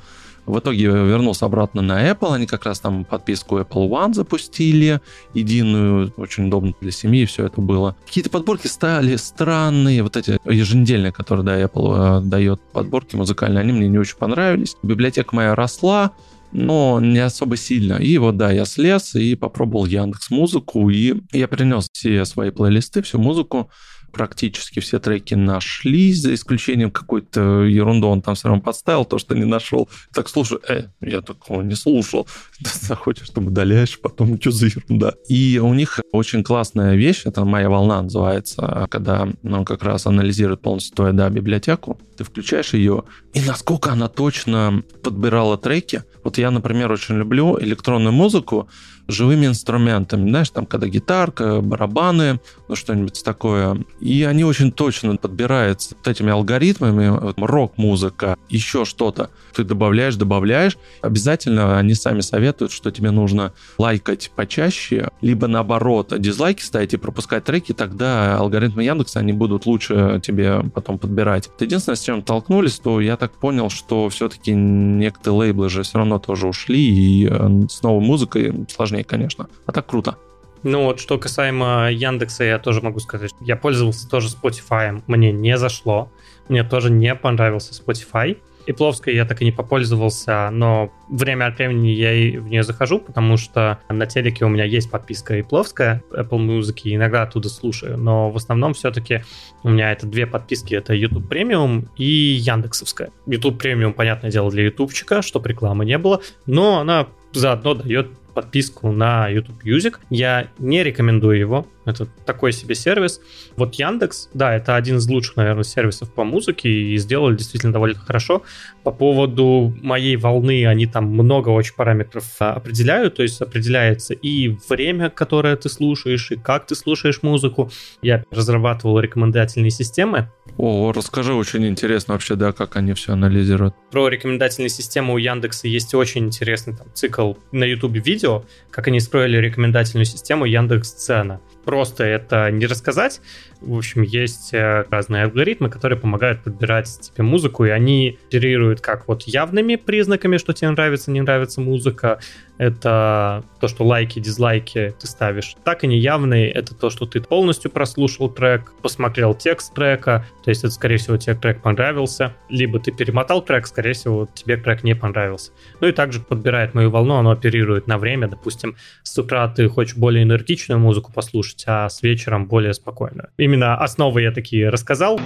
В итоге вернулся обратно на Apple. Они как раз там подписку Apple One запустили, единую, очень удобно для семьи, все это было. Какие-то подборки стали странные, вот эти еженедельные, которые да, Apple э, дает подборки музыкальные, они мне не очень понравились. Библиотека моя росла, но не особо сильно. И вот да, я слез и попробовал Яндекс Музыку, и я перенес все свои плейлисты, всю музыку практически все треки нашлись, за исключением какой-то ерунду он там все равно подставил, то, что не нашел. Так, слушай, э, я такого не слушал. *laughs* Захочешь, там удаляешь, потом что за ерунда. И у них очень классная вещь, это «Моя волна» называется, когда он как раз анализирует полностью твою, да, библиотеку, ты включаешь ее, и насколько она точно подбирала треки. Вот я, например, очень люблю электронную музыку, живыми инструментами, знаешь, там, когда гитарка, барабаны, ну, что-нибудь такое. И они очень точно подбираются вот этими алгоритмами, вот, рок-музыка, еще что-то. Ты добавляешь, добавляешь. Обязательно они сами советуют, что тебе нужно лайкать почаще, либо наоборот, дизлайки ставить и пропускать треки, тогда алгоритмы Яндекса, они будут лучше тебе потом подбирать. Единственное, с чем толкнулись, то я так понял, что все-таки некоторые лейблы же все равно тоже ушли, и э, с новой музыкой сложнее сложнее, конечно. А так круто. Ну вот, что касаемо Яндекса, я тоже могу сказать, я пользовался тоже Spotify, мне не зашло, мне тоже не понравился Spotify. И Пловской я так и не попользовался, но время от времени я и в нее захожу, потому что на телеке у меня есть подписка и Пловская Apple Music, и иногда оттуда слушаю, но в основном все-таки у меня это две подписки, это YouTube Premium и Яндексовская. YouTube Premium, понятное дело, для ютубчика, чтобы рекламы не было, но она заодно дает подписку на YouTube Music. Я не рекомендую его. Это такой себе сервис. Вот Яндекс, да, это один из лучших, наверное, сервисов по музыке и сделали действительно довольно хорошо. По поводу моей волны, они там много очень параметров а, определяют, то есть определяется и время, которое ты слушаешь, и как ты слушаешь музыку. Я разрабатывал рекомендательные системы. О, расскажи, очень интересно вообще, да, как они все анализируют. Про рекомендательные системы у Яндекса есть очень интересный там, цикл на YouTube видео, как они строили рекомендательную систему Яндекс Цена просто это не рассказать. В общем, есть э, разные алгоритмы, которые помогают подбирать тебе музыку, и они оперируют как вот явными признаками, что тебе нравится, не нравится музыка. Это то, что лайки, дизлайки ты ставишь. Так и неявные — это то, что ты полностью прослушал трек, посмотрел текст трека, то есть это, скорее всего, тебе трек понравился. Либо ты перемотал трек, скорее всего, тебе трек не понравился. Ну и также подбирает мою волну, оно оперирует на время. Допустим, с утра ты хочешь более энергичную музыку послушать, а с вечером более спокойную. Именно именно основы я такие рассказал.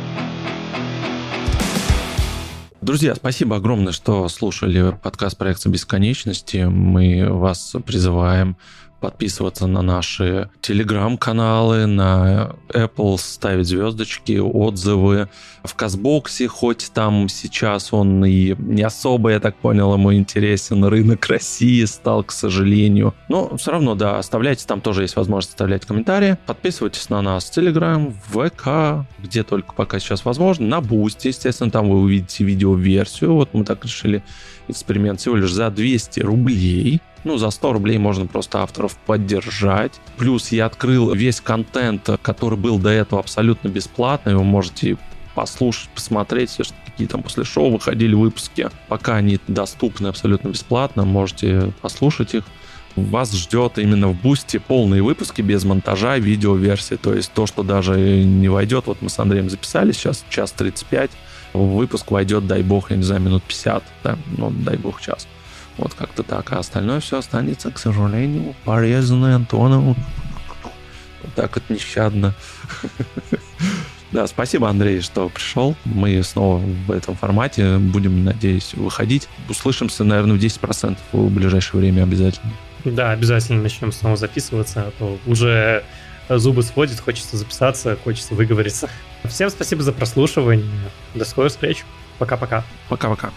Друзья, спасибо огромное, что слушали подкаст проекта бесконечности. Мы вас призываем подписываться на наши телеграм-каналы, на Apple ставить звездочки, отзывы. В Казбоксе, хоть там сейчас он и не особо, я так понял, ему интересен, рынок России стал, к сожалению. Но все равно, да, оставляйте, там тоже есть возможность оставлять комментарии. Подписывайтесь на нас в Telegram, в ВК, где только пока сейчас возможно. На Boost, естественно, там вы увидите видео-версию. Вот мы так решили эксперимент всего лишь за 200 рублей. Ну, за 100 рублей можно просто авторов поддержать. Плюс я открыл весь контент, который был до этого абсолютно бесплатный. Вы можете послушать, посмотреть все, какие там после шоу выходили выпуски. Пока они доступны абсолютно бесплатно, можете послушать их вас ждет именно в бусте полные выпуски без монтажа, видеоверсии. То есть то, что даже не войдет. Вот мы с Андреем записали сейчас час 35. В выпуск войдет, дай бог, я не знаю, минут 50. Да? Ну, дай бог, час. Вот как-то так. А остальное все останется, к сожалению, порезанное Антоном. Вот так вот нещадно. *laughs* Да, спасибо, Андрей, что пришел. Мы снова в этом формате будем, надеюсь, выходить. Услышимся, наверное, в 10% в ближайшее время обязательно. Да, обязательно начнем снова записываться, а то уже зубы сводит, хочется записаться, хочется выговориться. Всем спасибо за прослушивание. До скорых встреч. Пока-пока. Пока-пока.